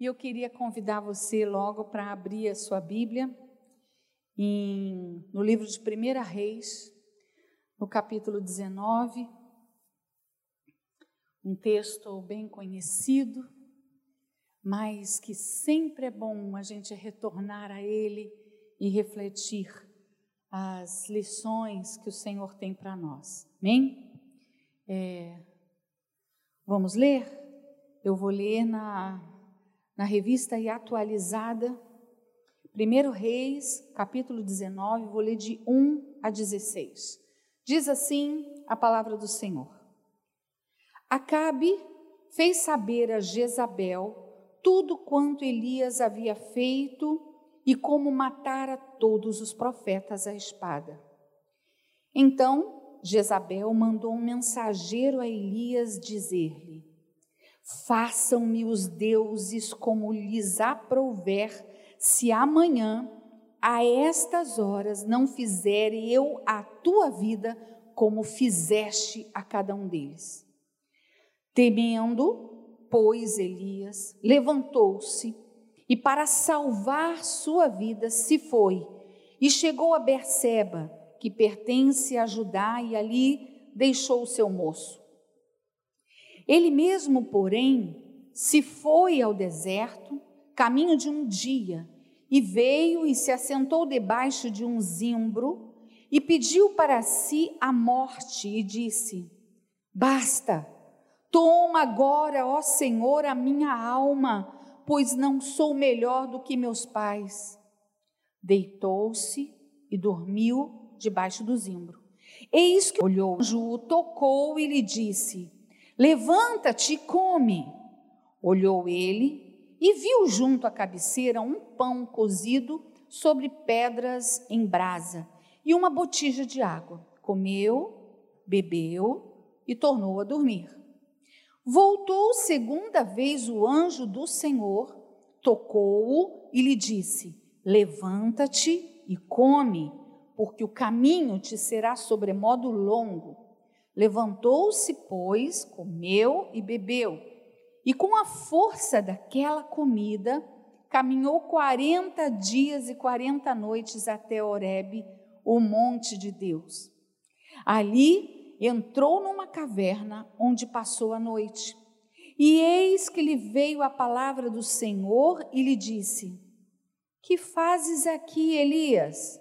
E eu queria convidar você logo para abrir a sua Bíblia em, no livro de 1 Reis, no capítulo 19, um texto bem conhecido, mas que sempre é bom a gente retornar a ele e refletir as lições que o Senhor tem para nós. Amém? É, vamos ler? Eu vou ler na, na revista e atualizada, 1 Reis, capítulo 19, vou ler de 1 a 16. Diz assim a palavra do Senhor. Acabe fez saber a Jezabel tudo quanto Elias havia feito e como matara todos os profetas à espada. Então Jezabel mandou um mensageiro a Elias dizer-lhe: Façam-me os deuses como lhes aprouver, se amanhã, a estas horas, não fizer eu a tua vida como fizeste a cada um deles. Temendo, pois, Elias, levantou-se e, para salvar sua vida, se foi e chegou a Berseba, que pertence a Judá, e ali deixou o seu moço. Ele mesmo, porém, se foi ao deserto, caminho de um dia, e veio e se assentou debaixo de um zimbro, e pediu para si a morte, e disse: Basta, Toma agora, ó Senhor, a minha alma, pois não sou melhor do que meus pais. Deitou-se e dormiu debaixo do zimbro. Eis que olhou, o tocou e lhe disse: Levanta-te e come. Olhou ele e viu junto à cabeceira um pão cozido sobre pedras em brasa e uma botija de água. Comeu, bebeu e tornou a dormir. Voltou segunda vez o anjo do Senhor, tocou-o e lhe disse: Levanta-te e come, porque o caminho te será sobremodo longo. Levantou-se, pois, comeu e bebeu, e com a força daquela comida, caminhou quarenta dias e quarenta noites até Horebe, o monte de Deus. Ali entrou numa caverna onde passou a noite. E eis que lhe veio a palavra do Senhor e lhe disse: Que fazes aqui, Elias?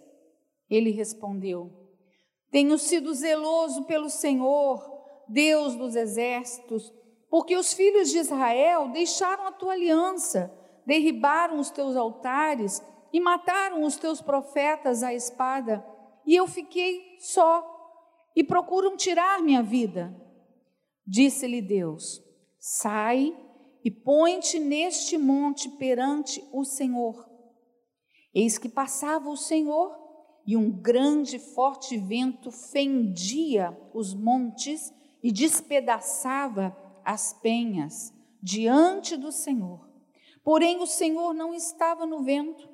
Ele respondeu: Tenho sido zeloso pelo Senhor, Deus dos exércitos, porque os filhos de Israel deixaram a tua aliança, derribaram os teus altares e mataram os teus profetas à espada, e eu fiquei só e procuram tirar minha vida. Disse-lhe Deus: Sai e põe-te neste monte perante o Senhor. Eis que passava o Senhor, e um grande forte vento fendia os montes e despedaçava as penhas diante do Senhor. Porém, o Senhor não estava no vento.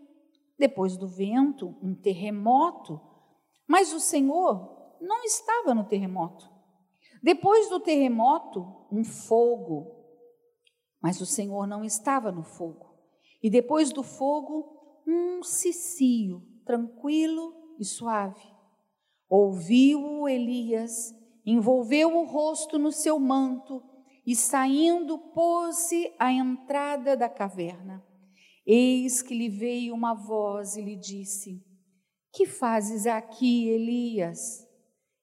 Depois do vento, um terremoto. Mas o Senhor não estava no terremoto. Depois do terremoto, um fogo. Mas o Senhor não estava no fogo. E depois do fogo, um cicio, tranquilo e suave. Ouviu Elias, envolveu o rosto no seu manto e saindo pôs-se à entrada da caverna. Eis que lhe veio uma voz e lhe disse: Que fazes aqui, Elias?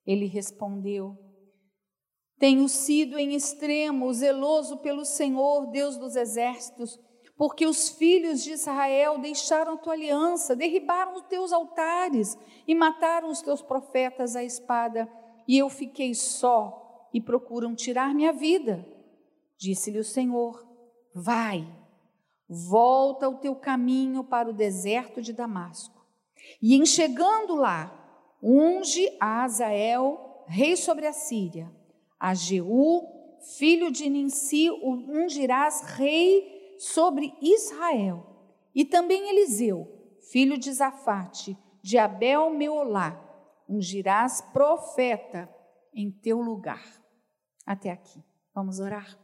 Ele respondeu: Tenho sido em extremo zeloso pelo Senhor, Deus dos exércitos, porque os filhos de Israel deixaram a tua aliança, derribaram os teus altares e mataram os teus profetas à espada, e eu fiquei só e procuram tirar minha vida. Disse-lhe o Senhor: Vai, volta o teu caminho para o deserto de Damasco, e em chegando lá, unge a Azael, rei sobre a Síria. A Jeú, filho de Ninsi, o ungirás rei sobre Israel. E também Eliseu, filho de Zafate, de Abel Meolá, ungirás profeta em teu lugar. Até aqui. Vamos orar.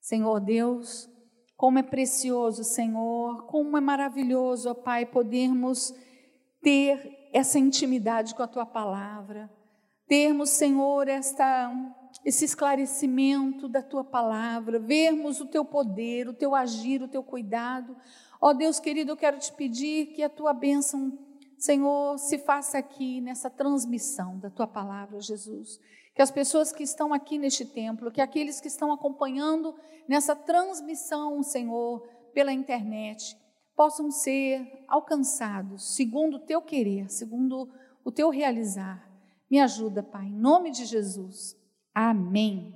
Senhor Deus, Como é precioso, Senhor, como é maravilhoso, ó Pai, podermos ter essa intimidade com a tua palavra, termos, Senhor, esta esse esclarecimento da tua palavra, vermos o teu poder, o teu agir, o teu cuidado. Ó Deus querido, eu quero te pedir que a tua bênção, Senhor, se faça aqui nessa transmissão da tua palavra, Jesus. Que as pessoas que estão aqui neste templo, que aqueles que estão acompanhando nessa transmissão, Senhor, pela internet, possam ser alcançados segundo o teu querer, segundo o teu realizar. Me ajuda, Pai, em nome de Jesus. Amém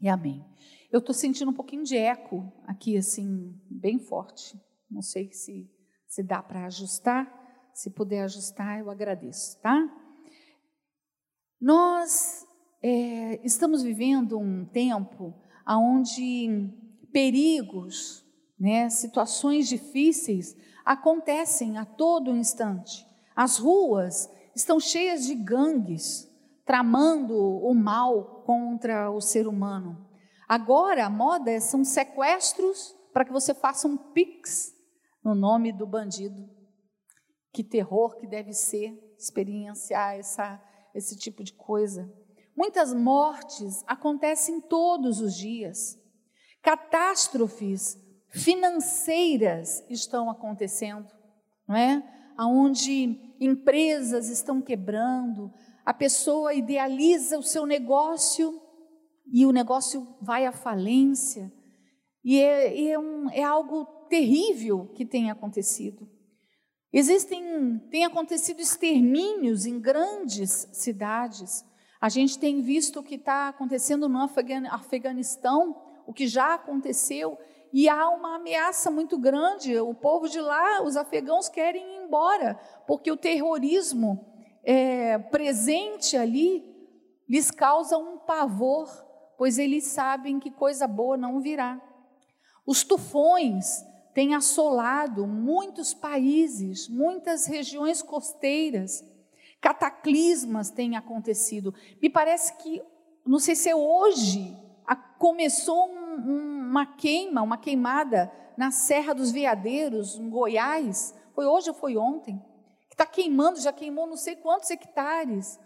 e amém. Eu estou sentindo um pouquinho de eco aqui, assim, bem forte. Não sei se, se dá para ajustar. Se puder ajustar, eu agradeço, tá? Nós é, estamos vivendo um tempo onde perigos, né, situações difíceis acontecem a todo instante. As ruas estão cheias de gangues, tramando o mal contra o ser humano. Agora a moda são sequestros para que você faça um pix no nome do bandido. Que terror que deve ser experienciar essa, esse tipo de coisa. Muitas mortes acontecem todos os dias. Catástrofes financeiras estão acontecendo, não é? Aonde empresas estão quebrando, a pessoa idealiza o seu negócio e o negócio vai à falência. E é, é, um, é algo terrível que tem acontecido. Existem, tem acontecido extermínios em grandes cidades. A gente tem visto o que está acontecendo no Afeganistão, o que já aconteceu, e há uma ameaça muito grande. O povo de lá, os afegãos, querem ir embora, porque o terrorismo é, presente ali lhes causa um pavor, pois eles sabem que coisa boa não virá. Os tufões têm assolado muitos países, muitas regiões costeiras, cataclismas têm acontecido. Me parece que, não sei se é hoje, começou um, uma queima, uma queimada na Serra dos Veadeiros, em Goiás. Foi hoje ou foi ontem? Que está queimando, já queimou não sei quantos hectares,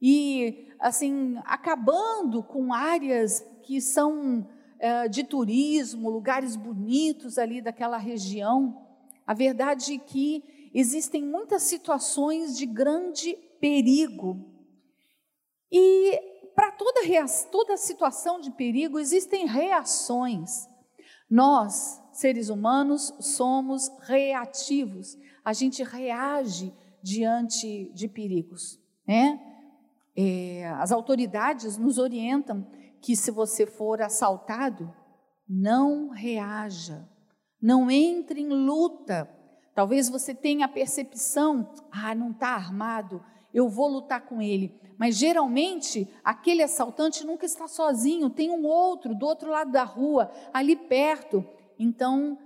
e assim, acabando com áreas que são é, de turismo, lugares bonitos ali daquela região. A verdade é que existem muitas situações de grande perigo. E para toda, toda situação de perigo existem reações. Nós, seres humanos, somos reativos a gente reage diante de perigos, né? É, as autoridades nos orientam que se você for assaltado, não reaja, não entre em luta. Talvez você tenha a percepção, ah, não está armado, eu vou lutar com ele. Mas geralmente aquele assaltante nunca está sozinho, tem um outro do outro lado da rua, ali perto. Então,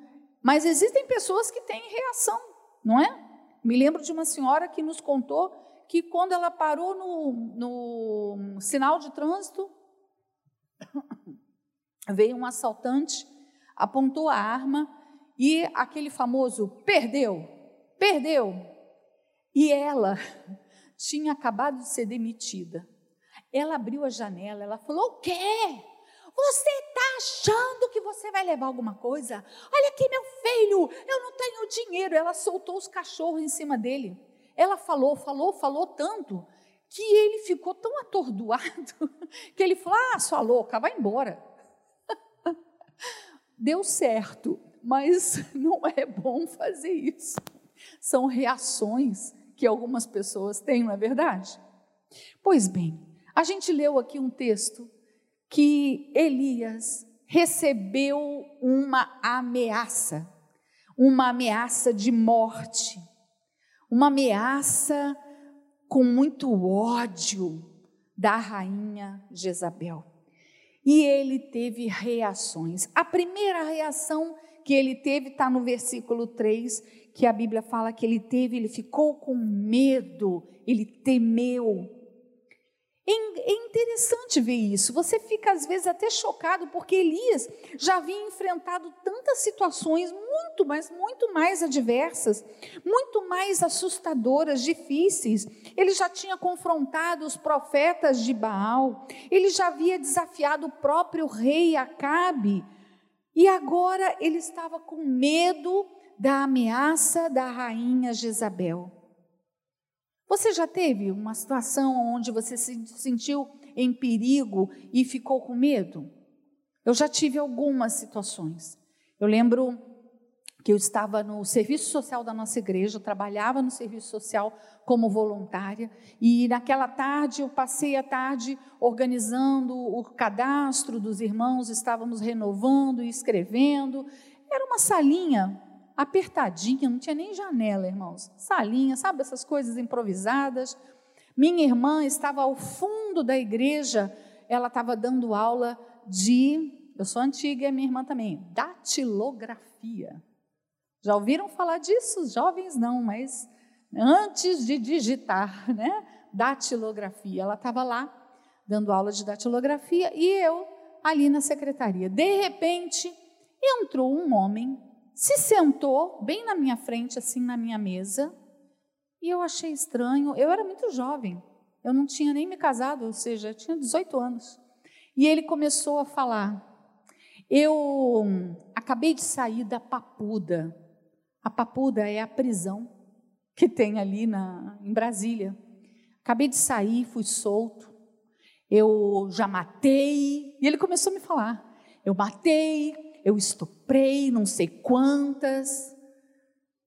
mas existem pessoas que têm reação não é? Me lembro de uma senhora que nos contou que quando ela parou no, no sinal de trânsito, veio um assaltante, apontou a arma e aquele famoso perdeu, perdeu. E ela tinha acabado de ser demitida. Ela abriu a janela, ela falou: O quê? Você está achando que você vai levar alguma coisa? Olha aqui, meu filho, eu não tenho dinheiro. Ela soltou os cachorros em cima dele. Ela falou, falou, falou tanto que ele ficou tão atordoado que ele falou: Ah, sua louca, vai embora. Deu certo, mas não é bom fazer isso. São reações que algumas pessoas têm, não é verdade? Pois bem, a gente leu aqui um texto que Elias recebeu uma ameaça, uma ameaça de morte, uma ameaça com muito ódio da rainha Jezabel. E ele teve reações. A primeira reação que ele teve está no versículo 3, que a Bíblia fala que ele teve, ele ficou com medo, ele temeu. É interessante ver isso. Você fica às vezes até chocado, porque Elias já havia enfrentado tantas situações muito, mas muito mais adversas, muito mais assustadoras, difíceis. Ele já tinha confrontado os profetas de Baal, ele já havia desafiado o próprio rei Acabe, e agora ele estava com medo da ameaça da rainha Jezabel. Você já teve uma situação onde você se sentiu em perigo e ficou com medo? Eu já tive algumas situações. Eu lembro que eu estava no serviço social da nossa igreja, eu trabalhava no serviço social como voluntária, e naquela tarde eu passei a tarde organizando o cadastro dos irmãos, estávamos renovando e escrevendo. Era uma salinha apertadinha, não tinha nem janela, irmãos. Salinha, sabe essas coisas improvisadas. Minha irmã estava ao fundo da igreja, ela estava dando aula de, eu sou antiga e minha irmã também, datilografia. Já ouviram falar disso? Jovens não, mas antes de digitar, né? Datilografia. Ela estava lá dando aula de datilografia e eu ali na secretaria. De repente, entrou um homem se sentou bem na minha frente, assim, na minha mesa, e eu achei estranho. Eu era muito jovem, eu não tinha nem me casado, ou seja, eu tinha 18 anos. E ele começou a falar: Eu acabei de sair da Papuda. A Papuda é a prisão que tem ali na, em Brasília. Acabei de sair, fui solto. Eu já matei. E ele começou a me falar: Eu matei, eu estuprei não sei quantas.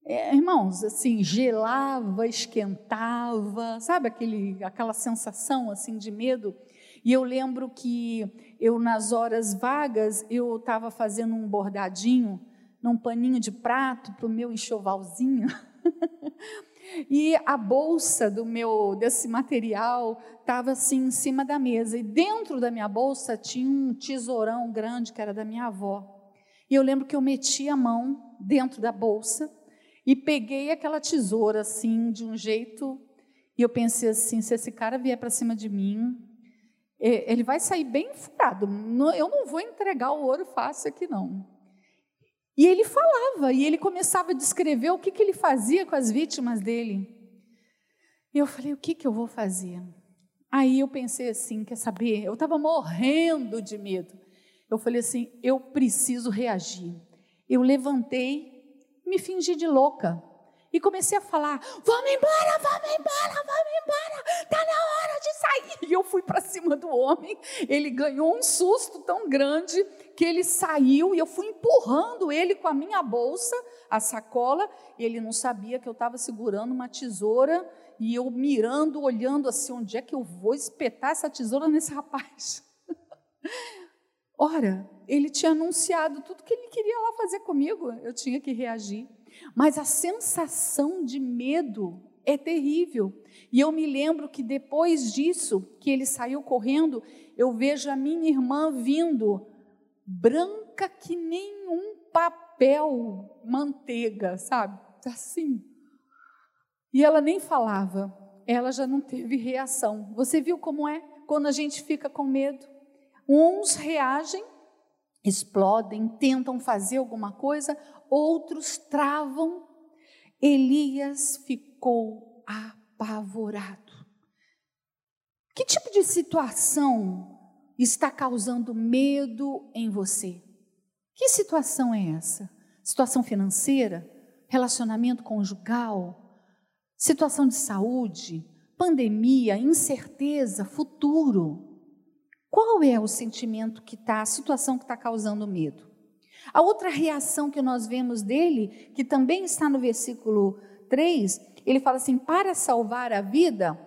É, irmãos, assim, gelava, esquentava, sabe aquele, aquela sensação assim de medo? E eu lembro que eu nas horas vagas eu estava fazendo um bordadinho num paninho de prato para o meu enxovalzinho. e a bolsa do meu desse material estava assim em cima da mesa e dentro da minha bolsa tinha um tesourão grande que era da minha avó. E eu lembro que eu meti a mão dentro da bolsa e peguei aquela tesoura assim, de um jeito. E eu pensei assim: se esse cara vier para cima de mim, ele vai sair bem furado. Eu não vou entregar o ouro fácil aqui, não. E ele falava, e ele começava a descrever o que, que ele fazia com as vítimas dele. E eu falei: o que, que eu vou fazer? Aí eu pensei assim: quer saber? Eu estava morrendo de medo eu falei assim: eu preciso reagir. Eu levantei, me fingi de louca e comecei a falar: vamos embora, vamos embora, vamos embora, está na hora de sair. E eu fui para cima do homem, ele ganhou um susto tão grande que ele saiu e eu fui empurrando ele com a minha bolsa, a sacola, e ele não sabia que eu estava segurando uma tesoura e eu mirando, olhando assim: onde é que eu vou espetar essa tesoura nesse rapaz? Ora, ele tinha anunciado tudo que ele queria lá fazer comigo, eu tinha que reagir. Mas a sensação de medo é terrível. E eu me lembro que depois disso, que ele saiu correndo, eu vejo a minha irmã vindo, branca que nem um papel manteiga, sabe? Assim. E ela nem falava, ela já não teve reação. Você viu como é quando a gente fica com medo? Uns reagem, explodem, tentam fazer alguma coisa, outros travam. Elias ficou apavorado. Que tipo de situação está causando medo em você? Que situação é essa? Situação financeira? Relacionamento conjugal? Situação de saúde? Pandemia? Incerteza? Futuro? Qual é o sentimento que está, a situação que está causando medo? A outra reação que nós vemos dele, que também está no versículo 3, ele fala assim: para salvar a vida,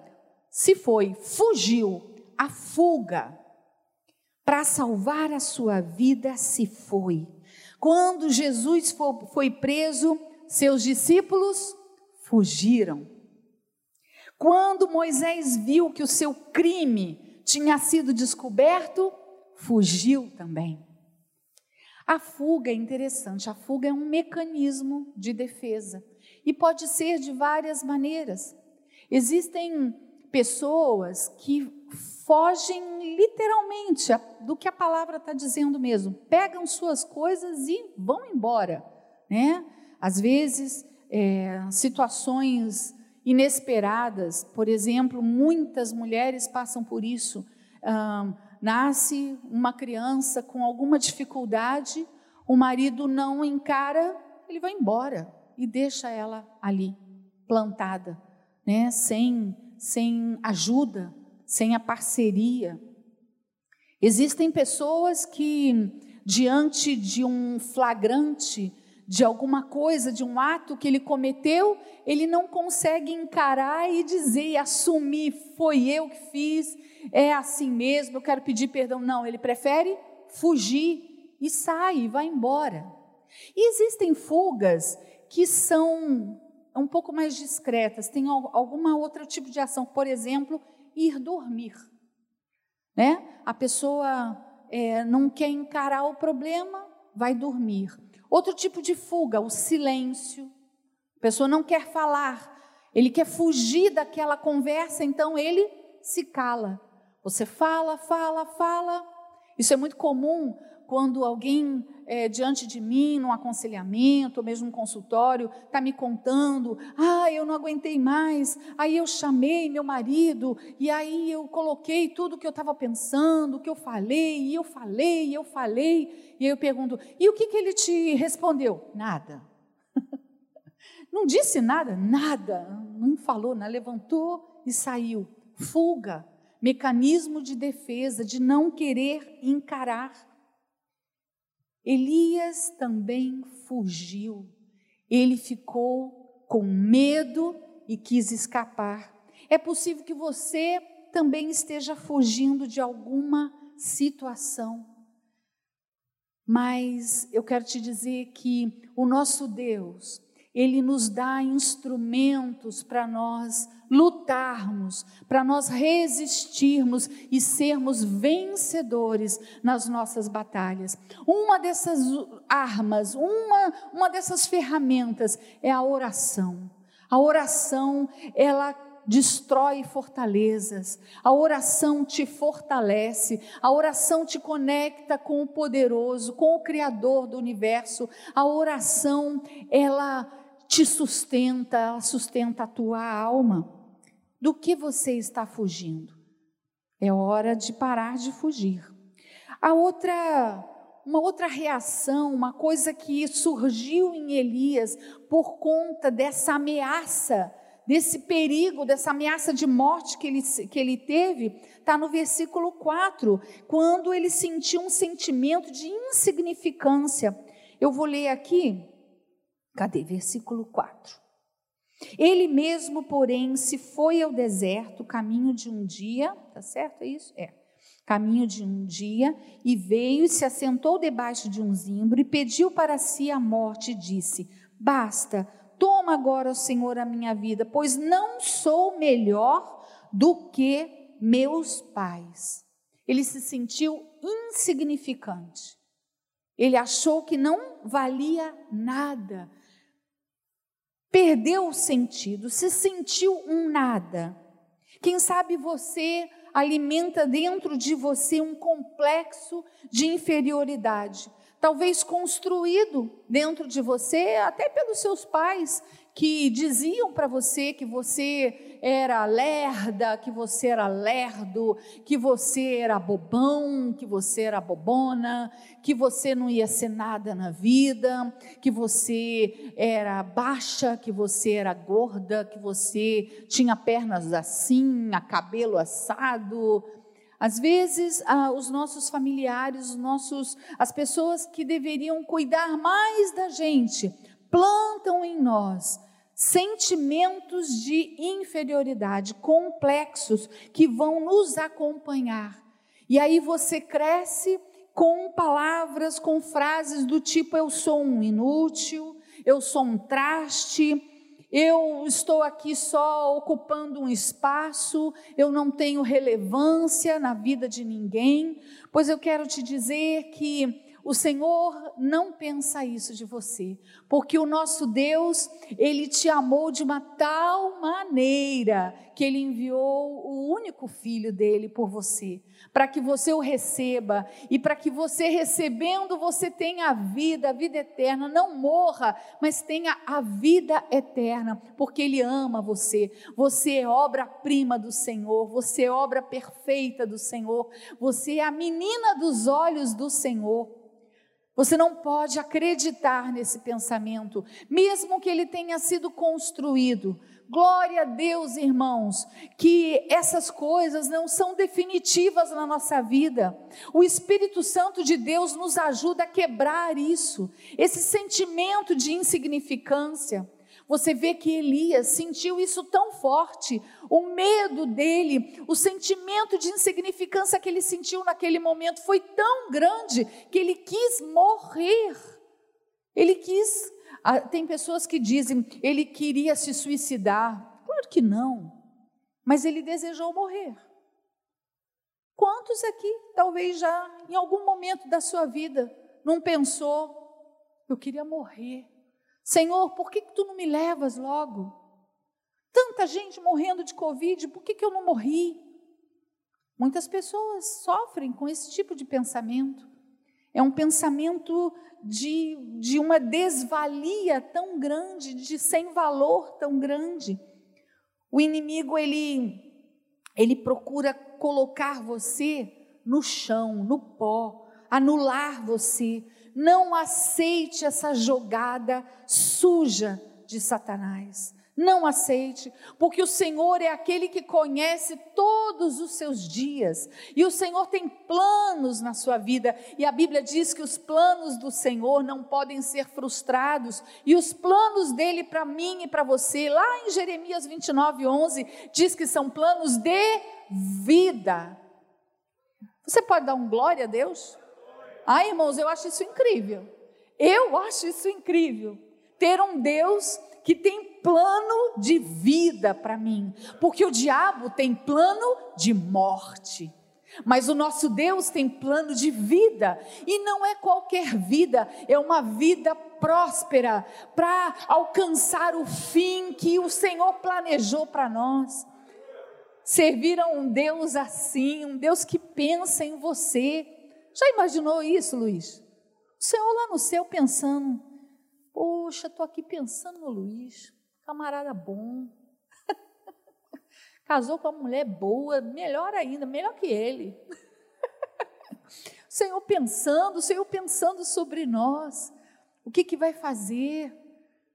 se foi, fugiu, a fuga. Para salvar a sua vida, se foi. Quando Jesus foi preso, seus discípulos fugiram. Quando Moisés viu que o seu crime tinha sido descoberto, fugiu também. A fuga é interessante, a fuga é um mecanismo de defesa e pode ser de várias maneiras. Existem pessoas que fogem literalmente do que a palavra está dizendo mesmo. Pegam suas coisas e vão embora, né? Às vezes, é, situações inesperadas, por exemplo, muitas mulheres passam por isso. Nasce uma criança com alguma dificuldade, o marido não encara, ele vai embora e deixa ela ali, plantada, né? sem, sem ajuda, sem a parceria. Existem pessoas que, diante de um flagrante, de alguma coisa, de um ato que ele cometeu, ele não consegue encarar e dizer e assumir: foi eu que fiz, é assim mesmo, eu quero pedir perdão. Não, ele prefere fugir e sai, vai embora. E existem fugas que são um pouco mais discretas, tem alguma outro tipo de ação, por exemplo, ir dormir. Né? A pessoa é, não quer encarar o problema, vai dormir. Outro tipo de fuga, o silêncio. A pessoa não quer falar, ele quer fugir daquela conversa, então ele se cala. Você fala, fala, fala. Isso é muito comum quando alguém é, diante de mim, num aconselhamento, ou mesmo num consultório, está me contando, ah, eu não aguentei mais, aí eu chamei meu marido, e aí eu coloquei tudo o que eu estava pensando, o que eu falei, e eu falei, e eu falei, e aí eu pergunto, e o que, que ele te respondeu? Nada. não disse nada? Nada. Não falou, não levantou e saiu. Fuga mecanismo de defesa, de não querer encarar. Elias também fugiu. Ele ficou com medo e quis escapar. É possível que você também esteja fugindo de alguma situação. Mas eu quero te dizer que o nosso Deus, ele nos dá instrumentos para nós lutarmos, para nós resistirmos e sermos vencedores nas nossas batalhas. Uma dessas armas, uma, uma dessas ferramentas é a oração. A oração, ela destrói fortalezas, a oração te fortalece, a oração te conecta com o poderoso, com o Criador do universo, a oração, ela te sustenta, ela sustenta a tua alma. Do que você está fugindo? É hora de parar de fugir. A outra, uma outra reação, uma coisa que surgiu em Elias por conta dessa ameaça, desse perigo, dessa ameaça de morte que ele, que ele teve, está no versículo 4, quando ele sentiu um sentimento de insignificância. Eu vou ler aqui, Cadê? Versículo 4. Ele mesmo, porém, se foi ao deserto, caminho de um dia, tá certo? É isso? É. Caminho de um dia, e veio e se assentou debaixo de um zimbro e pediu para si a morte e disse: Basta, toma agora, Senhor, a minha vida, pois não sou melhor do que meus pais. Ele se sentiu insignificante. Ele achou que não valia nada perdeu o sentido, se sentiu um nada. Quem sabe você alimenta dentro de você um complexo de inferioridade, talvez construído dentro de você até pelos seus pais, que diziam para você que você era lerda, que você era lerdo, que você era bobão, que você era bobona, que você não ia ser nada na vida, que você era baixa, que você era gorda, que você tinha pernas assim, cabelo assado. Às vezes, ah, os nossos familiares, os nossos, as pessoas que deveriam cuidar mais da gente, plantam em nós sentimentos de inferioridade complexos que vão nos acompanhar. E aí você cresce com palavras, com frases do tipo: eu sou um inútil, eu sou um traste, eu estou aqui só ocupando um espaço, eu não tenho relevância na vida de ninguém. Pois eu quero te dizer que o Senhor não pensa isso de você, porque o nosso Deus, ele te amou de uma tal maneira que ele enviou o único filho dele por você, para que você o receba e para que você recebendo você tenha a vida, a vida eterna, não morra, mas tenha a vida eterna, porque ele ama você. Você é obra-prima do Senhor, você é obra perfeita do Senhor, você é a menina dos olhos do Senhor. Você não pode acreditar nesse pensamento, mesmo que ele tenha sido construído. Glória a Deus, irmãos, que essas coisas não são definitivas na nossa vida. O Espírito Santo de Deus nos ajuda a quebrar isso, esse sentimento de insignificância. Você vê que Elias sentiu isso tão forte, o medo dele, o sentimento de insignificância que ele sentiu naquele momento foi tão grande que ele quis morrer. Ele quis. Ah, tem pessoas que dizem ele queria se suicidar. Claro que não. Mas ele desejou morrer. Quantos aqui, talvez já em algum momento da sua vida, não pensou, eu queria morrer? Senhor, por que, que tu não me levas logo? Tanta gente morrendo de Covid, por que, que eu não morri? Muitas pessoas sofrem com esse tipo de pensamento. É um pensamento de, de uma desvalia tão grande, de sem valor tão grande. O inimigo, ele, ele procura colocar você no chão, no pó, anular você, não aceite essa jogada suja de Satanás. Não aceite, porque o Senhor é aquele que conhece todos os seus dias, e o Senhor tem planos na sua vida, e a Bíblia diz que os planos do Senhor não podem ser frustrados, e os planos dele para mim e para você, lá em Jeremias 29, 11, diz que são planos de vida. Você pode dar um glória a Deus? Ah, irmãos, eu acho isso incrível. Eu acho isso incrível. Ter um Deus que tem plano de vida para mim, porque o diabo tem plano de morte. Mas o nosso Deus tem plano de vida, e não é qualquer vida, é uma vida próspera para alcançar o fim que o Senhor planejou para nós. Servir a um Deus assim, um Deus que pensa em você, já imaginou isso, Luiz? O Senhor lá no céu pensando, poxa, estou aqui pensando no Luiz, camarada bom, casou com uma mulher boa, melhor ainda, melhor que ele. o Senhor pensando, o Senhor pensando sobre nós, o que, que vai fazer?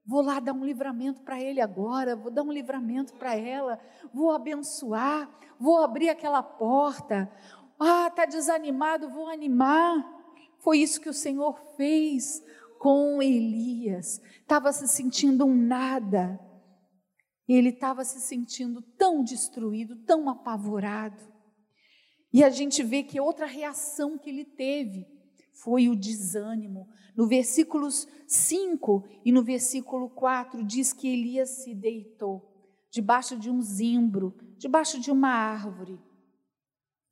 Vou lá dar um livramento para ele agora, vou dar um livramento para ela, vou abençoar, vou abrir aquela porta. Ah, está desanimado, vou animar. Foi isso que o Senhor fez com Elias. Estava se sentindo um nada. Ele estava se sentindo tão destruído, tão apavorado. E a gente vê que outra reação que ele teve foi o desânimo. No versículos 5 e no versículo 4 diz que Elias se deitou debaixo de um zimbro, debaixo de uma árvore.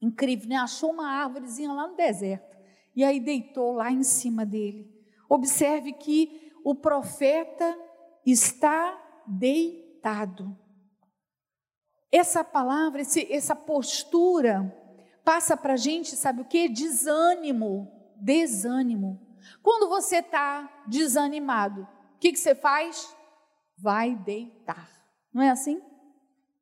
Incrível, né? Achou uma árvorezinha lá no deserto e aí deitou lá em cima dele. Observe que o profeta está deitado. Essa palavra, esse, essa postura, passa para a gente, sabe o que? Desânimo, desânimo. Quando você está desanimado, o que, que você faz? Vai deitar. Não é assim?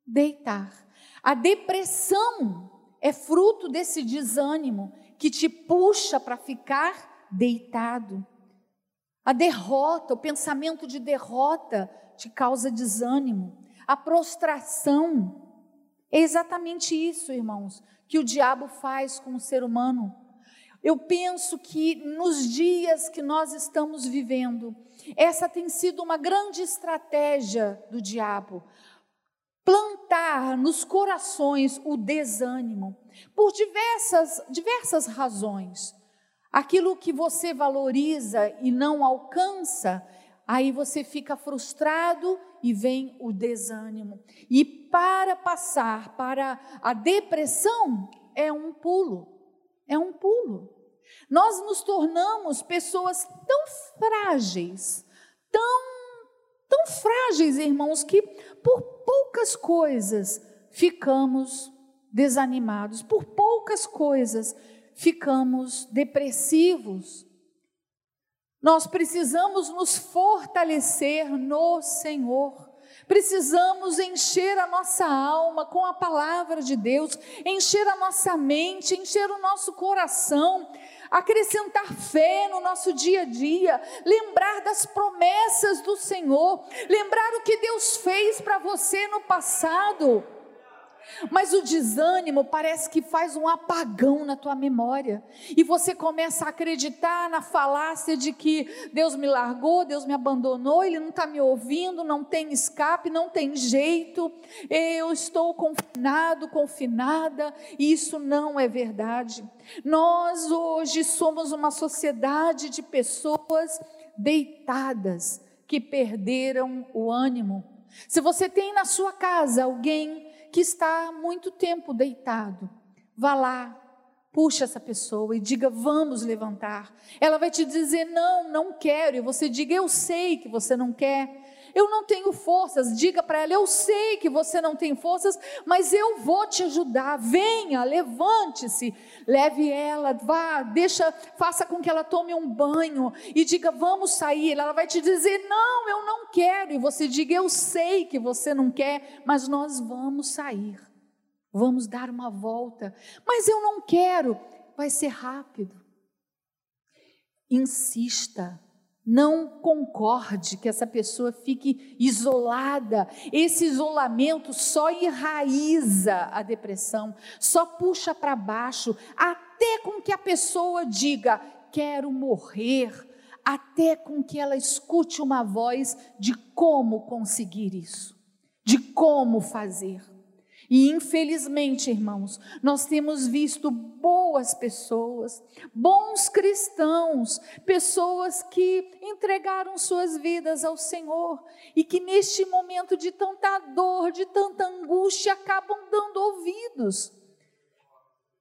Deitar. A depressão é fruto desse desânimo que te puxa para ficar deitado. A derrota, o pensamento de derrota te causa desânimo. A prostração é exatamente isso, irmãos, que o diabo faz com o ser humano. Eu penso que nos dias que nós estamos vivendo, essa tem sido uma grande estratégia do diabo plantar nos corações o desânimo, por diversas, diversas razões. Aquilo que você valoriza e não alcança, aí você fica frustrado e vem o desânimo. E para passar para a depressão, é um pulo, é um pulo. Nós nos tornamos pessoas tão frágeis, tão, tão frágeis, irmãos, que por poucas coisas ficamos desanimados, por poucas coisas ficamos depressivos. Nós precisamos nos fortalecer no Senhor. Precisamos encher a nossa alma com a palavra de Deus, encher a nossa mente, encher o nosso coração, acrescentar fé no nosso dia a dia, lembrar das promessas do Senhor, lembrar o que Deus fez para você no passado. Mas o desânimo parece que faz um apagão na tua memória. E você começa a acreditar na falácia de que Deus me largou, Deus me abandonou, Ele não está me ouvindo, não tem escape, não tem jeito, eu estou confinado, confinada, e isso não é verdade. Nós hoje somos uma sociedade de pessoas deitadas que perderam o ânimo. Se você tem na sua casa alguém que está há muito tempo deitado. Vá lá, puxa essa pessoa e diga: Vamos levantar. Ela vai te dizer: Não, não quero. E você diga: Eu sei que você não quer. Eu não tenho forças. Diga para ela: Eu sei que você não tem forças, mas eu vou te ajudar. Venha, levante-se, leve ela, vá, deixa, faça com que ela tome um banho e diga: Vamos sair. Ela vai te dizer: Não, eu não quero. E você diga: Eu sei que você não quer, mas nós vamos sair. Vamos dar uma volta. Mas eu não quero. Vai ser rápido. Insista não concorde que essa pessoa fique isolada. Esse isolamento só enraiza a depressão, só puxa para baixo, até com que a pessoa diga: quero morrer, até com que ela escute uma voz de como conseguir isso, de como fazer. E infelizmente, irmãos, nós temos visto boas pessoas, bons cristãos, pessoas que entregaram suas vidas ao Senhor e que neste momento de tanta dor, de tanta angústia, acabam dando ouvidos.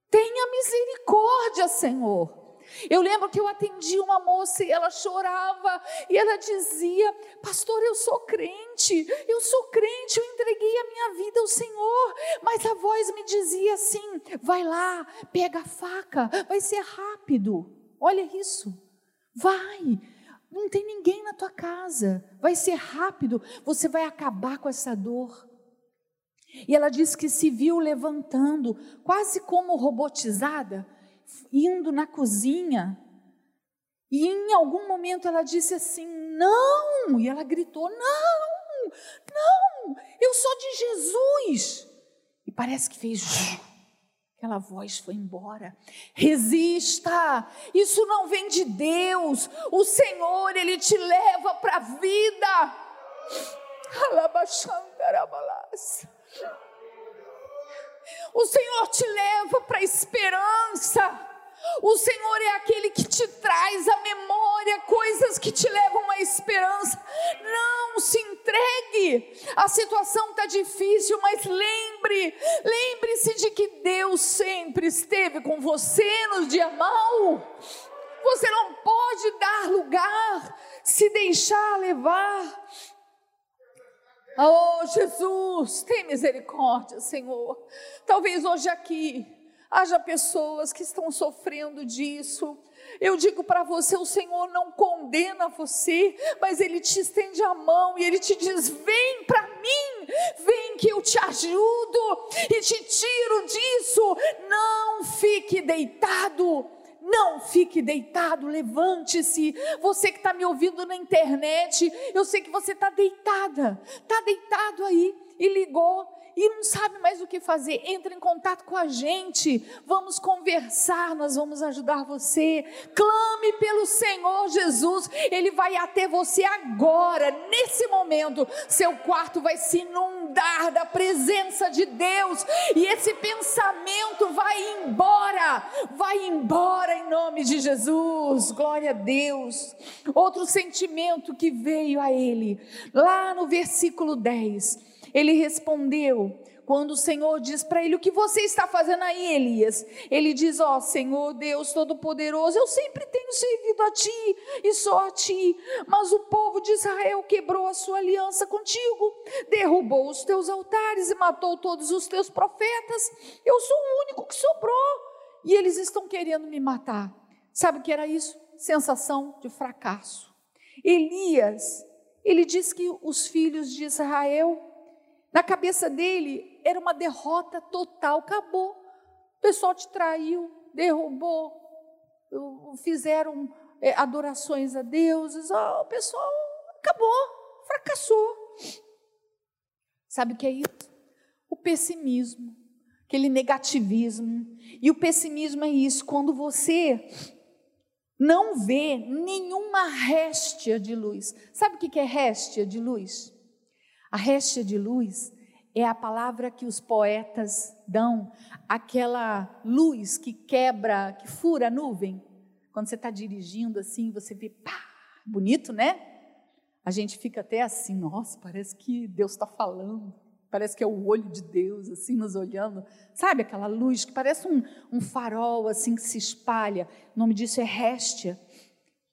Tenha misericórdia, Senhor. Eu lembro que eu atendi uma moça e ela chorava e ela dizia: Pastor, eu sou crente, eu sou crente, eu entreguei a minha vida ao Senhor. Mas a voz me dizia assim: Vai lá, pega a faca, vai ser rápido. Olha isso, vai. Não tem ninguém na tua casa, vai ser rápido, você vai acabar com essa dor. E ela disse que se viu levantando, quase como robotizada, indo na cozinha. E em algum momento ela disse assim: Não! E ela gritou: Não! Não! Eu sou de Jesus! E parece que fez. Aquela voz foi embora. Resista! Isso não vem de Deus. O Senhor, Ele te leva para a vida. Alabaxandarabalas. O Senhor te leva para a esperança. O Senhor é aquele que te traz à memória coisas que te levam à esperança. Não se entregue. A situação está difícil, mas lembre, lembre-se de que Deus sempre esteve com você no dia mau. Você não pode dar lugar, se deixar levar. Oh, Jesus, tem misericórdia, Senhor. Talvez hoje aqui haja pessoas que estão sofrendo disso. Eu digo para você: o Senhor não condena você, mas Ele te estende a mão e Ele te diz: vem para mim, vem que eu te ajudo e te tiro disso. Não fique deitado não fique deitado, levante-se. Você que está me ouvindo na internet, eu sei que você está deitada, está deitado aí e ligou e não sabe mais o que fazer, entre em contato com a gente, vamos conversar, nós vamos ajudar você. Clame pelo Senhor Jesus, Ele vai até você agora, nesse momento. Seu quarto vai se inundar da presença de Deus e esse pensamento vai embora, vai embora em nome de Jesus. Glória a Deus. Outro sentimento que veio a ele, lá no versículo 10 ele respondeu: quando o Senhor diz para ele: O que você está fazendo aí, Elias? Ele diz: Ó oh, Senhor Deus Todo-Poderoso, eu sempre tenho servido a ti e só a ti, mas o povo de Israel quebrou a sua aliança contigo, derrubou os teus altares e matou todos os teus profetas. Eu sou o único que sobrou e eles estão querendo me matar. Sabe o que era isso? Sensação de fracasso. Elias, ele diz que os filhos de Israel, na cabeça dele, era uma derrota total, acabou. O pessoal te traiu, derrubou, fizeram é, adorações a deuses, o pessoal acabou, fracassou. Sabe o que é isso? O pessimismo aquele negativismo. E o pessimismo é isso, quando você não vê nenhuma réstia de luz. Sabe o que é réstia de luz? A réstia de luz é a palavra que os poetas dão, aquela luz que quebra, que fura a nuvem. Quando você está dirigindo assim, você vê, pá, bonito, né? A gente fica até assim, nossa, parece que Deus está falando parece que é o olho de Deus, assim, nos olhando. Sabe aquela luz que parece um, um farol, assim, que se espalha? O nome disso é réstia.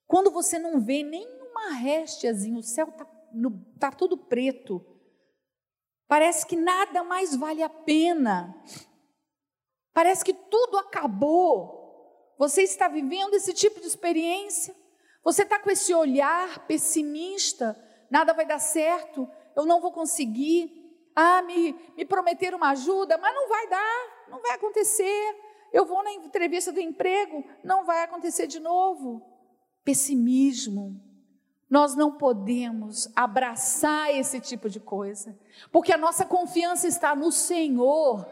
Quando você não vê nenhuma réstiazinha, o céu está tá tudo preto. Parece que nada mais vale a pena. Parece que tudo acabou. Você está vivendo esse tipo de experiência? Você está com esse olhar pessimista? Nada vai dar certo, eu não vou conseguir. Ah, me, me prometeram uma ajuda, mas não vai dar, não vai acontecer. Eu vou na entrevista do emprego, não vai acontecer de novo. Pessimismo. Nós não podemos abraçar esse tipo de coisa, porque a nossa confiança está no Senhor,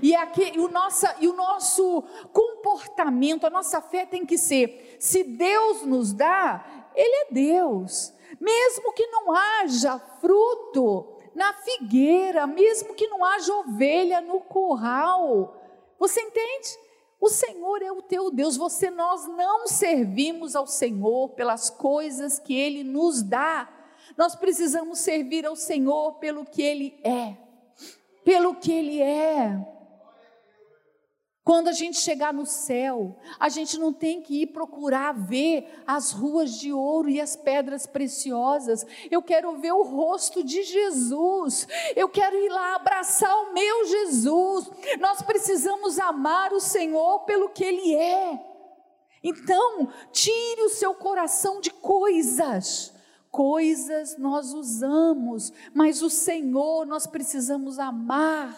e, aqui, o, nossa, e o nosso comportamento, a nossa fé tem que ser: se Deus nos dá, Ele é Deus, mesmo que não haja fruto, na figueira, mesmo que não haja ovelha no curral. Você entende? O Senhor é o teu Deus. Você nós não servimos ao Senhor pelas coisas que ele nos dá. Nós precisamos servir ao Senhor pelo que ele é. Pelo que ele é. Quando a gente chegar no céu, a gente não tem que ir procurar ver as ruas de ouro e as pedras preciosas. Eu quero ver o rosto de Jesus. Eu quero ir lá abraçar o meu Jesus. Nós precisamos amar o Senhor pelo que Ele é. Então, tire o seu coração de coisas. Coisas nós usamos, mas o Senhor nós precisamos amar.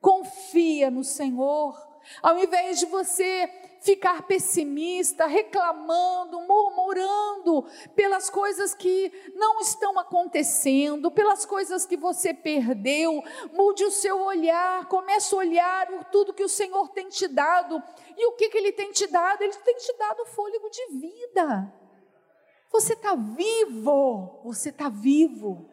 Confia no Senhor. Ao invés de você ficar pessimista, reclamando, murmurando pelas coisas que não estão acontecendo, pelas coisas que você perdeu, mude o seu olhar, comece a olhar tudo que o Senhor tem te dado. E o que, que Ele tem te dado? Ele tem te dado fôlego de vida. Você está vivo, você está vivo,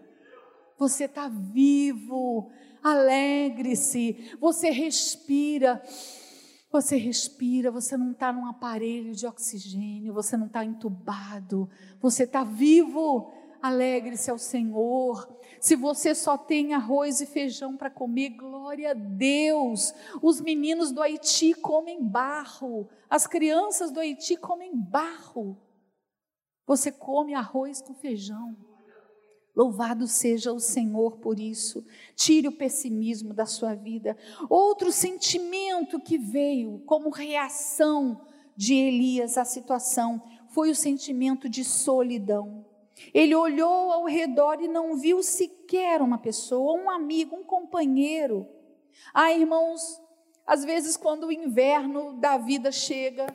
você está vivo. Alegre-se, você respira. Você respira, você não está num aparelho de oxigênio, você não está entubado, você está vivo. Alegre-se ao Senhor. Se você só tem arroz e feijão para comer, glória a Deus. Os meninos do Haiti comem barro, as crianças do Haiti comem barro. Você come arroz com feijão. Louvado seja o Senhor por isso. Tire o pessimismo da sua vida. Outro sentimento que veio como reação de Elias à situação foi o sentimento de solidão. Ele olhou ao redor e não viu sequer uma pessoa, um amigo, um companheiro. Ah, irmãos, às vezes quando o inverno da vida chega,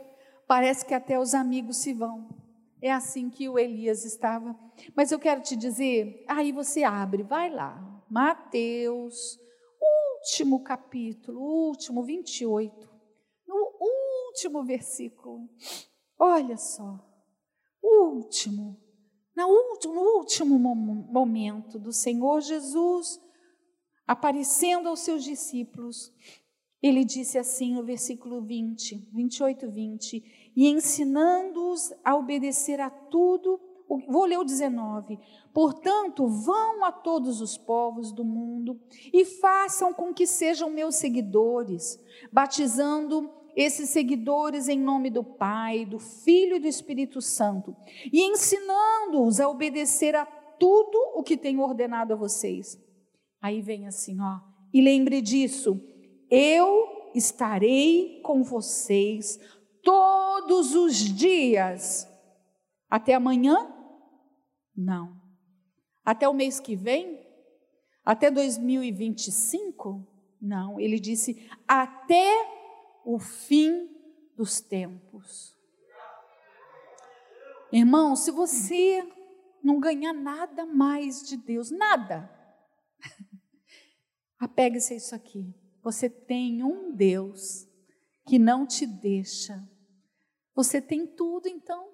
parece que até os amigos se vão. É assim que o Elias estava. Mas eu quero te dizer, aí você abre, vai lá, Mateus, último capítulo, último 28, no último versículo. Olha só, último, no último, no último momento do Senhor Jesus aparecendo aos seus discípulos, ele disse assim no versículo 20, 28, 20: E ensinando-os a obedecer a tudo Vou ler o 19. Portanto, vão a todos os povos do mundo e façam com que sejam meus seguidores, batizando esses seguidores em nome do Pai, do Filho e do Espírito Santo, e ensinando-os a obedecer a tudo o que tenho ordenado a vocês. Aí vem assim, ó, e lembre disso, eu estarei com vocês todos os dias. Até amanhã? Não. Até o mês que vem? Até 2025? Não. Ele disse até o fim dos tempos. Irmão, se você não ganhar nada mais de Deus, nada, apegue-se a isso aqui. Você tem um Deus que não te deixa. Você tem tudo, então.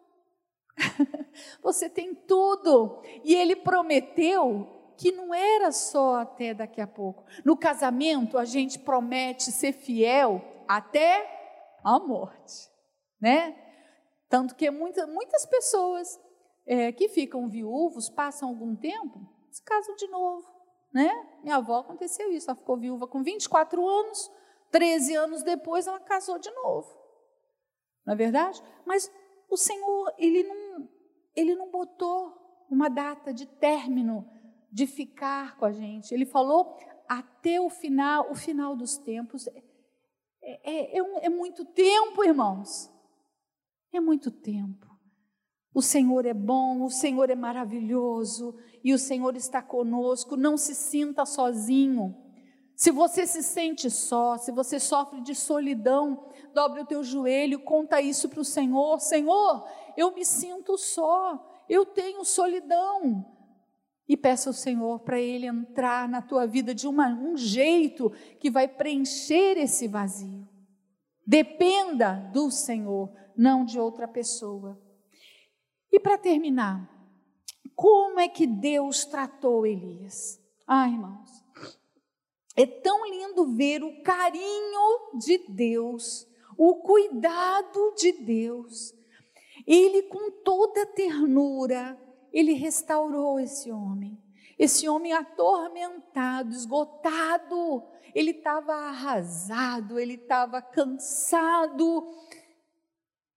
Você tem tudo. E ele prometeu que não era só até daqui a pouco. No casamento, a gente promete ser fiel até a morte, né? Tanto que muita, muitas pessoas é, que ficam viúvos, passam algum tempo, se casam de novo, né? Minha avó aconteceu isso, ela ficou viúva com 24 anos, 13 anos depois ela casou de novo. Não é verdade? Mas o Senhor, ele não, ele não botou uma data de término de ficar com a gente. Ele falou até o final, o final dos tempos. É, é, é, é muito tempo, irmãos. É muito tempo. O Senhor é bom, o Senhor é maravilhoso e o Senhor está conosco. Não se sinta sozinho. Se você se sente só, se você sofre de solidão, dobre o teu joelho, conta isso para o Senhor. Senhor, eu me sinto só, eu tenho solidão. E peça ao Senhor para Ele entrar na tua vida de uma, um jeito que vai preencher esse vazio. Dependa do Senhor, não de outra pessoa. E para terminar, como é que Deus tratou Elias? Ah, irmãos, é tão lindo ver o carinho de Deus, o cuidado de Deus. Ele, com toda ternura, ele restaurou esse homem. Esse homem atormentado, esgotado, ele estava arrasado, ele estava cansado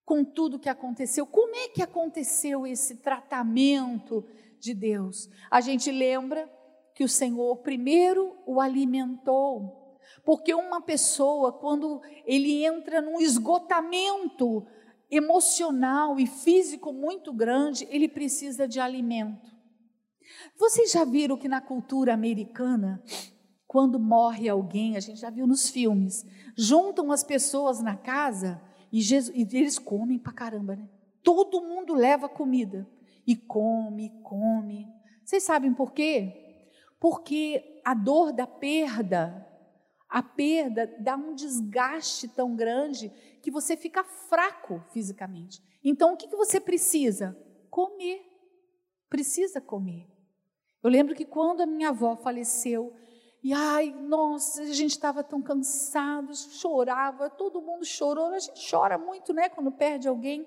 com tudo que aconteceu. Como é que aconteceu esse tratamento de Deus? A gente lembra que o Senhor primeiro o alimentou. Porque uma pessoa, quando ele entra num esgotamento emocional e físico muito grande, ele precisa de alimento. Vocês já viram que na cultura americana, quando morre alguém, a gente já viu nos filmes, juntam as pessoas na casa e, Jesus, e eles comem pra caramba, né? Todo mundo leva comida e come, come. Vocês sabem por quê? porque a dor da perda, a perda dá um desgaste tão grande que você fica fraco fisicamente. Então, o que, que você precisa? Comer. Precisa comer. Eu lembro que quando a minha avó faleceu, e ai, nossa, a gente estava tão cansado, chorava, todo mundo chorou. A gente chora muito, né, quando perde alguém.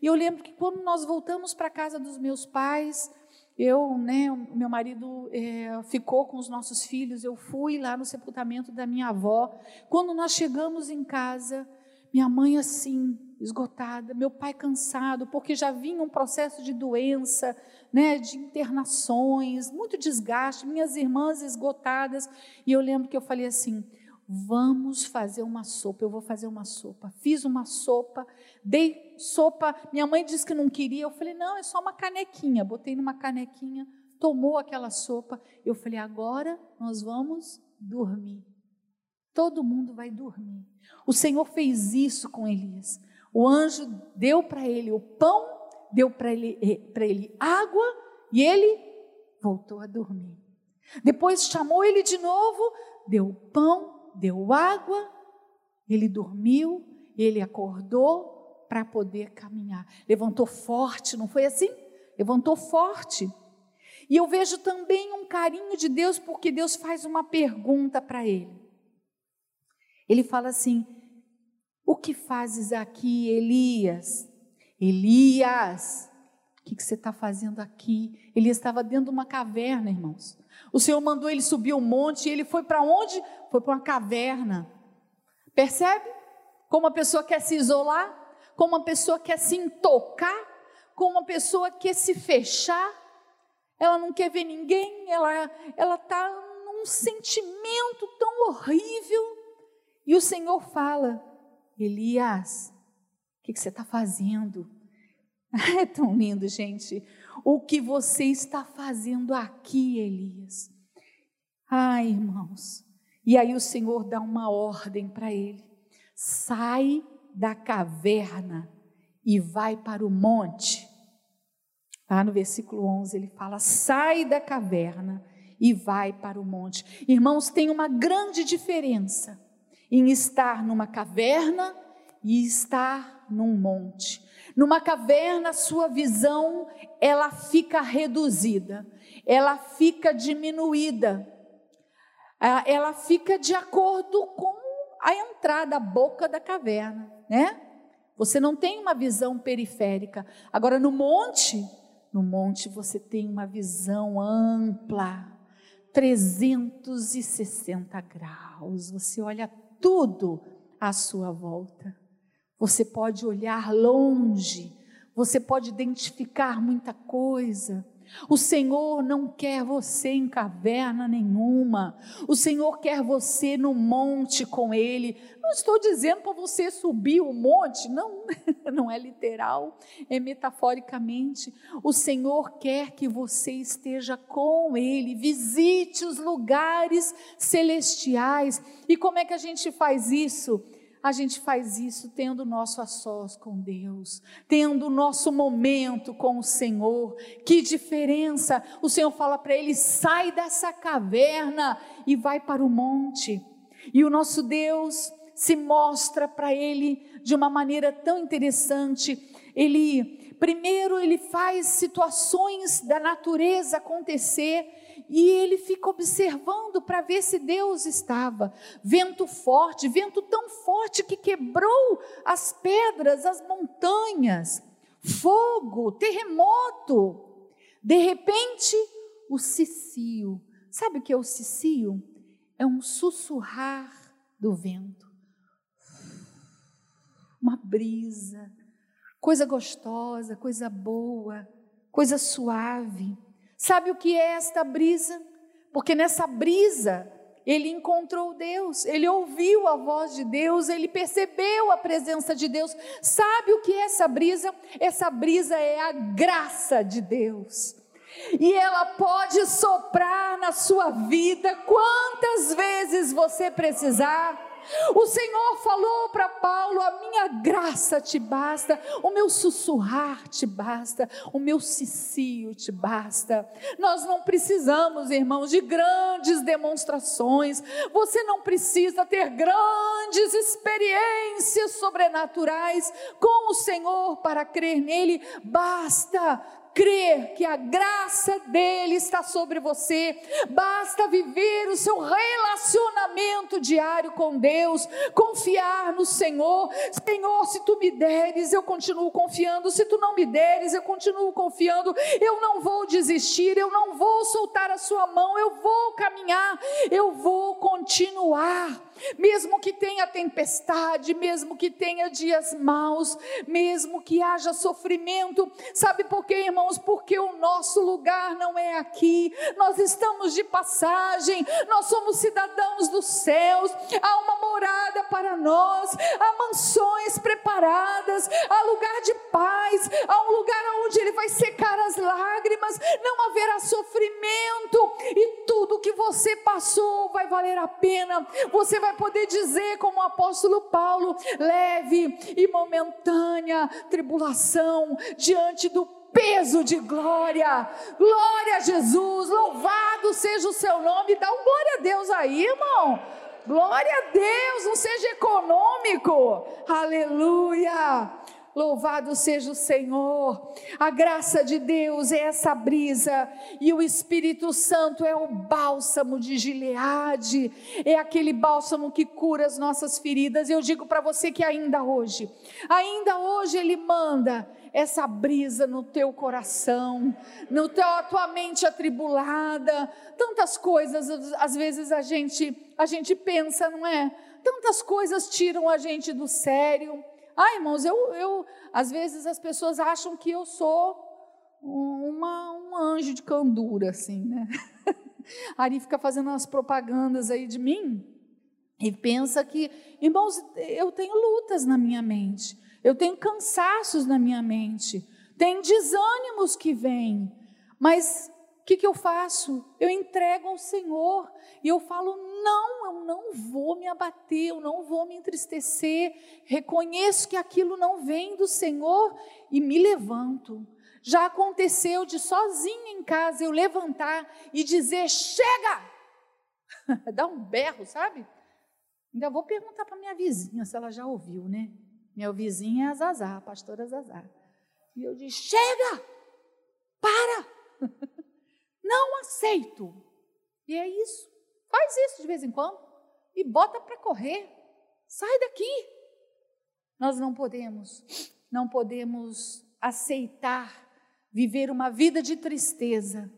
E eu lembro que quando nós voltamos para a casa dos meus pais, eu, né, meu marido é, ficou com os nossos filhos, eu fui lá no sepultamento da minha avó. Quando nós chegamos em casa, minha mãe assim, esgotada, meu pai cansado, porque já vinha um processo de doença, né, de internações, muito desgaste, minhas irmãs esgotadas. E eu lembro que eu falei assim: vamos fazer uma sopa, eu vou fazer uma sopa. Fiz uma sopa, dei sopa, minha mãe disse que não queria, eu falei, não, é só uma canequinha. Botei numa canequinha, tomou aquela sopa. Eu falei, agora nós vamos dormir. Todo mundo vai dormir. O Senhor fez isso com Elias. O anjo deu para ele o pão, deu para ele, eh, ele água e ele voltou a dormir. Depois chamou ele de novo, deu pão, deu água, ele dormiu, ele acordou, para poder caminhar. Levantou forte, não foi assim? Levantou forte. E eu vejo também um carinho de Deus, porque Deus faz uma pergunta para ele. Ele fala assim: O que fazes aqui, Elias? Elias, O que, que você está fazendo aqui? Ele estava dentro de uma caverna, irmãos. O Senhor mandou ele subir um monte e ele foi para onde? Foi para uma caverna. Percebe? Como uma pessoa quer se isolar, como uma pessoa quer se intocar, como uma pessoa quer se fechar, ela não quer ver ninguém, ela ela está num sentimento tão horrível. E o Senhor fala: Elias, que, que você está fazendo? É tão lindo, gente. O que você está fazendo aqui, Elias? Ai, irmãos. E aí o Senhor dá uma ordem para ele: sai da caverna e vai para o monte. Lá no versículo 11 ele fala: sai da caverna e vai para o monte. Irmãos, tem uma grande diferença em estar numa caverna e estar num monte. Numa caverna, sua visão ela fica reduzida, ela fica diminuída, ela fica de acordo com a entrada, a boca da caverna, né? Você não tem uma visão periférica. Agora no monte, no monte você tem uma visão ampla, 360 graus. Você olha tudo à sua volta. Você pode olhar longe, você pode identificar muita coisa. O Senhor não quer você em caverna nenhuma. O Senhor quer você no monte com Ele. Não estou dizendo para você subir o monte, não, não é literal, é metaforicamente. O Senhor quer que você esteja com Ele, visite os lugares celestiais. E como é que a gente faz isso? A gente faz isso tendo o nosso a sós com Deus, tendo o nosso momento com o Senhor. Que diferença! O Senhor fala para ele: sai dessa caverna e vai para o monte. E o nosso Deus se mostra para ele de uma maneira tão interessante. Ele, primeiro, ele faz situações da natureza acontecer e ele fica observando para ver se Deus estava. Vento forte, vento tão forte que quebrou as pedras, as montanhas, fogo, terremoto. De repente, o cicio. Sabe o que é o cicio? É um sussurrar do vento. Uma brisa, coisa gostosa, coisa boa, coisa suave. Sabe o que é esta brisa? Porque nessa brisa ele encontrou Deus, ele ouviu a voz de Deus, ele percebeu a presença de Deus. Sabe o que é essa brisa? Essa brisa é a graça de Deus. E ela pode soprar na sua vida quantas vezes você precisar o Senhor falou para Paulo: a minha graça te basta, o meu sussurrar te basta, o meu cicio te basta. Nós não precisamos, irmãos, de grandes demonstrações, você não precisa ter grandes experiências sobrenaturais com o Senhor para crer nele, basta crer que a graça dele está sobre você, basta viver o seu relacionamento diário com Deus, confiar no Senhor. Senhor, se tu me deres, eu continuo confiando, se tu não me deres, eu continuo confiando. Eu não vou desistir, eu não vou soltar a sua mão, eu vou caminhar, eu vou continuar mesmo que tenha tempestade, mesmo que tenha dias maus, mesmo que haja sofrimento. Sabe por quê, irmãos? Porque o nosso lugar não é aqui, nós estamos de passagem, nós somos cidadãos dos céus, há uma morada para nós, há mansões preparadas, há lugar de paz, há um lugar onde Ele vai secar as lágrimas, não haverá sofrimento, e tudo que você passou vai valer a pena, você vai poder dizer, como o apóstolo Paulo, leve e momentânea tribulação diante do peso de glória. Glória a Jesus, louvado seja o seu nome. Dá um glória a Deus aí, irmão. Glória a Deus, não seja econômico. Aleluia. Louvado seja o Senhor. A graça de Deus é essa brisa e o Espírito Santo é o bálsamo de Gileade. É aquele bálsamo que cura as nossas feridas. Eu digo para você que ainda hoje, ainda hoje ele manda essa brisa no teu coração, no teu, tua mente atribulada, tantas coisas, às vezes a gente, a gente pensa, não é? Tantas coisas tiram a gente do sério. Ah, irmãos, eu, eu às vezes as pessoas acham que eu sou uma, um anjo de candura, assim, né? Ari fica fazendo umas propagandas aí de mim e pensa que, irmãos, eu tenho lutas na minha mente, eu tenho cansaços na minha mente, tem desânimos que vêm, mas que, que eu faço? Eu entrego ao Senhor e eu falo: não, eu não vou me abater, eu não vou me entristecer. Reconheço que aquilo não vem do Senhor e me levanto. Já aconteceu de sozinha em casa eu levantar e dizer: chega! Dá um berro, sabe? Ainda vou perguntar para minha vizinha se ela já ouviu, né? Minha vizinha é a Zazá, a pastora Zazá. E eu disse: chega! Para! Não aceito. E é isso. Faz isso de vez em quando e bota para correr. Sai daqui. Nós não podemos, não podemos aceitar viver uma vida de tristeza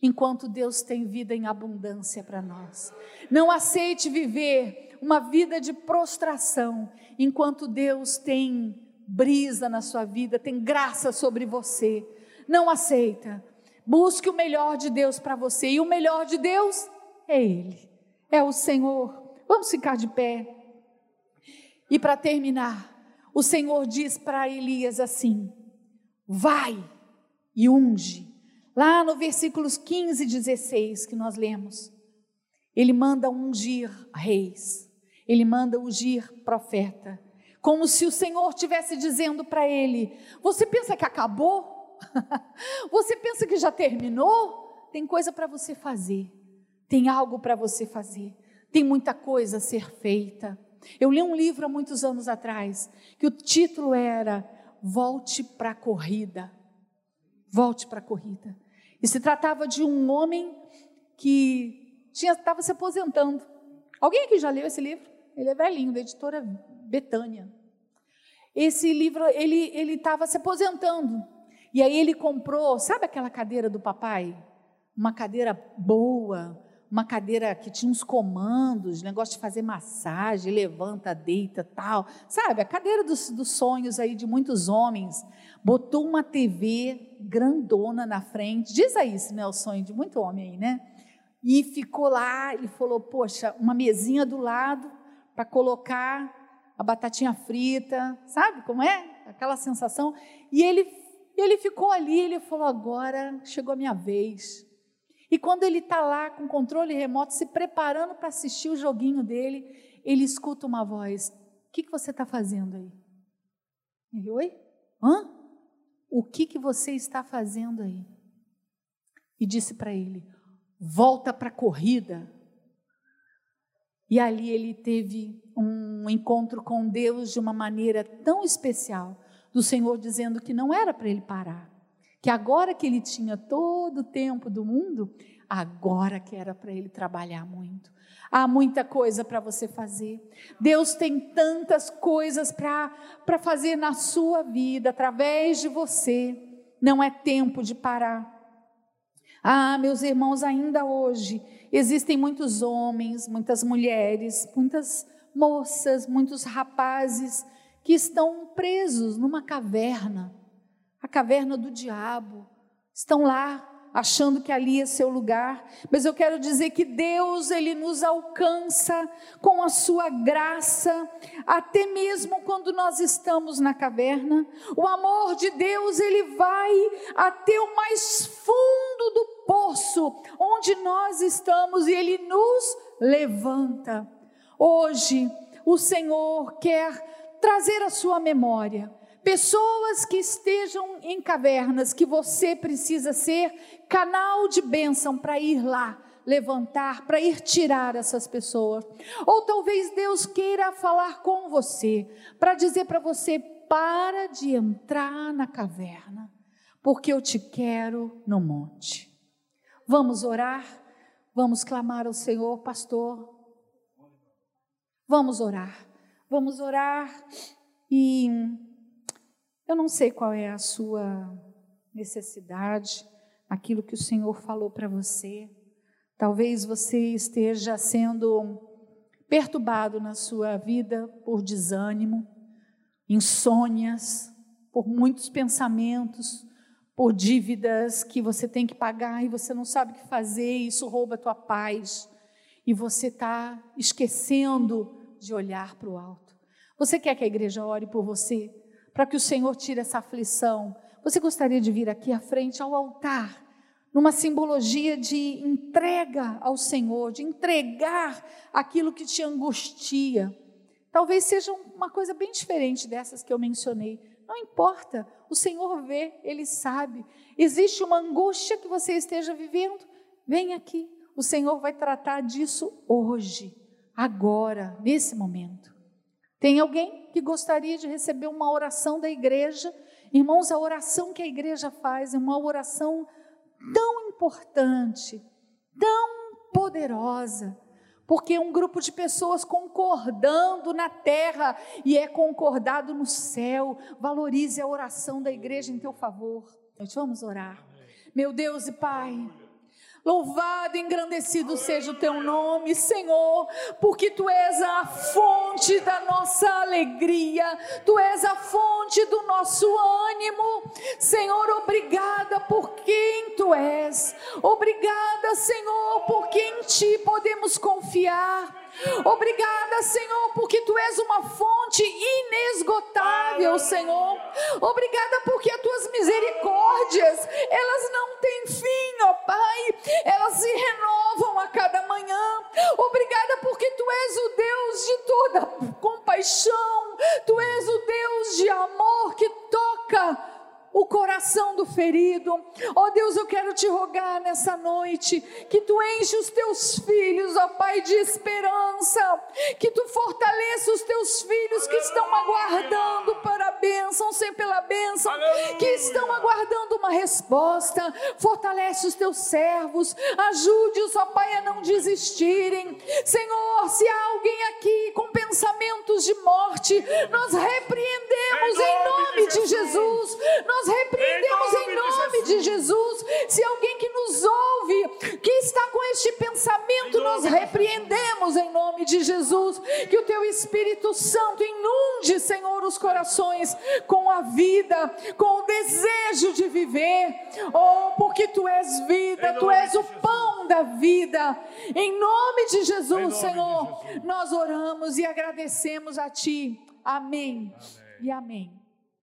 enquanto Deus tem vida em abundância para nós. Não aceite viver uma vida de prostração enquanto Deus tem brisa na sua vida, tem graça sobre você. Não aceita. Busque o melhor de Deus para você. E o melhor de Deus é Ele, é o Senhor. Vamos ficar de pé. E para terminar, o Senhor diz para Elias assim: Vai e unge. Lá no versículos 15 e 16 que nós lemos, ele manda ungir reis, ele manda ungir profeta, como se o Senhor estivesse dizendo para ele: Você pensa que acabou? você pensa que já terminou? Tem coisa para você fazer, tem algo para você fazer, tem muita coisa a ser feita. Eu li um livro há muitos anos atrás que o título era Volte para a Corrida. Volte para a corrida. E se tratava de um homem que estava se aposentando. Alguém aqui já leu esse livro? Ele é velhinho, da editora Betânia. Esse livro, ele estava se aposentando. E aí ele comprou, sabe aquela cadeira do papai? Uma cadeira boa, uma cadeira que tinha uns comandos, negócio de fazer massagem, levanta, deita, tal. Sabe, a cadeira dos, dos sonhos aí de muitos homens. Botou uma TV grandona na frente. Diz aí se não é o sonho de muito homem aí, né? E ficou lá, ele falou, poxa, uma mesinha do lado para colocar a batatinha frita, sabe como é? Aquela sensação. E ele e ele ficou ali, ele falou: agora chegou a minha vez. E quando ele está lá com controle remoto, se preparando para assistir o joguinho dele, ele escuta uma voz: O que, que você está fazendo aí? Ele, oi? Hã? O que, que você está fazendo aí? E disse para ele: Volta para a corrida. E ali ele teve um encontro com Deus de uma maneira tão especial do Senhor dizendo que não era para ele parar, que agora que ele tinha todo o tempo do mundo, agora que era para ele trabalhar muito. Há muita coisa para você fazer. Deus tem tantas coisas para fazer na sua vida, através de você. Não é tempo de parar. Ah, meus irmãos, ainda hoje existem muitos homens, muitas mulheres, muitas moças, muitos rapazes que estão presos numa caverna, a caverna do diabo. Estão lá achando que ali é seu lugar, mas eu quero dizer que Deus ele nos alcança com a sua graça, até mesmo quando nós estamos na caverna. O amor de Deus ele vai até o mais fundo do poço onde nós estamos e ele nos levanta. Hoje o Senhor quer trazer à sua memória pessoas que estejam em cavernas, que você precisa ser canal de bênção para ir lá levantar, para ir tirar essas pessoas. Ou talvez Deus queira falar com você, para dizer para você: para de entrar na caverna, porque eu te quero no monte. Vamos orar? Vamos clamar ao Senhor, pastor? Vamos orar. Vamos orar e eu não sei qual é a sua necessidade, aquilo que o Senhor falou para você. Talvez você esteja sendo perturbado na sua vida por desânimo, insônias, por muitos pensamentos, por dívidas que você tem que pagar e você não sabe o que fazer, e isso rouba a tua paz, e você está esquecendo de olhar para o alto. Você quer que a igreja ore por você, para que o Senhor tire essa aflição? Você gostaria de vir aqui à frente ao altar? numa simbologia de entrega ao Senhor, de entregar aquilo que te angustia. Talvez seja uma coisa bem diferente dessas que eu mencionei. Não importa, o Senhor vê, Ele sabe. Existe uma angústia que você esteja vivendo? Vem aqui, o Senhor vai tratar disso hoje, agora, nesse momento. Tem alguém que gostaria de receber uma oração da igreja? Irmãos, a oração que a igreja faz é uma oração tão importante, tão poderosa, porque é um grupo de pessoas concordando na terra e é concordado no céu. Valorize a oração da igreja em teu favor. Nós vamos orar. Meu Deus e Pai, Louvado e engrandecido seja o teu nome, Senhor, porque tu és a fonte da nossa alegria, tu és a fonte do nosso ânimo. Senhor, obrigada por quem tu és. Obrigada, Senhor, porque em ti podemos confiar. Obrigada, Senhor, porque tu és uma fonte inesgotável, Senhor. Obrigada porque as tuas misericórdias, elas não têm fim, ó Pai. Elas se renovam a cada manhã. Obrigada porque tu és o Deus de toda compaixão. Tu és o Deus de amor que toca o coração do ferido. Ó oh Deus, eu quero te rogar nessa noite que tu enche os teus filhos, ó oh Pai, de esperança, que tu fortaleça os teus filhos que estão aguardando para a bênção, sem pela bênção, Aleluia. que estão aguardando uma resposta. Fortalece os teus servos, ajude-os, ó Pai, a não desistirem. Senhor, se há alguém aqui com pensamentos de morte, nós repreendemos em nome de Jesus. Nós nós repreendemos em nome, de, Jesus. Se alguém que nos ouve, que está com este pensamento, nós repreendemos em nome de Jesus. Que o teu Espírito Santo inunde, Senhor, os corações com a vida, com o desejo de viver. Oh, porque tu és vida, tu és o pão da vida. Em nome de Jesus, Senhor, nós oramos e agradecemos a ti. Amém. amém. e amém.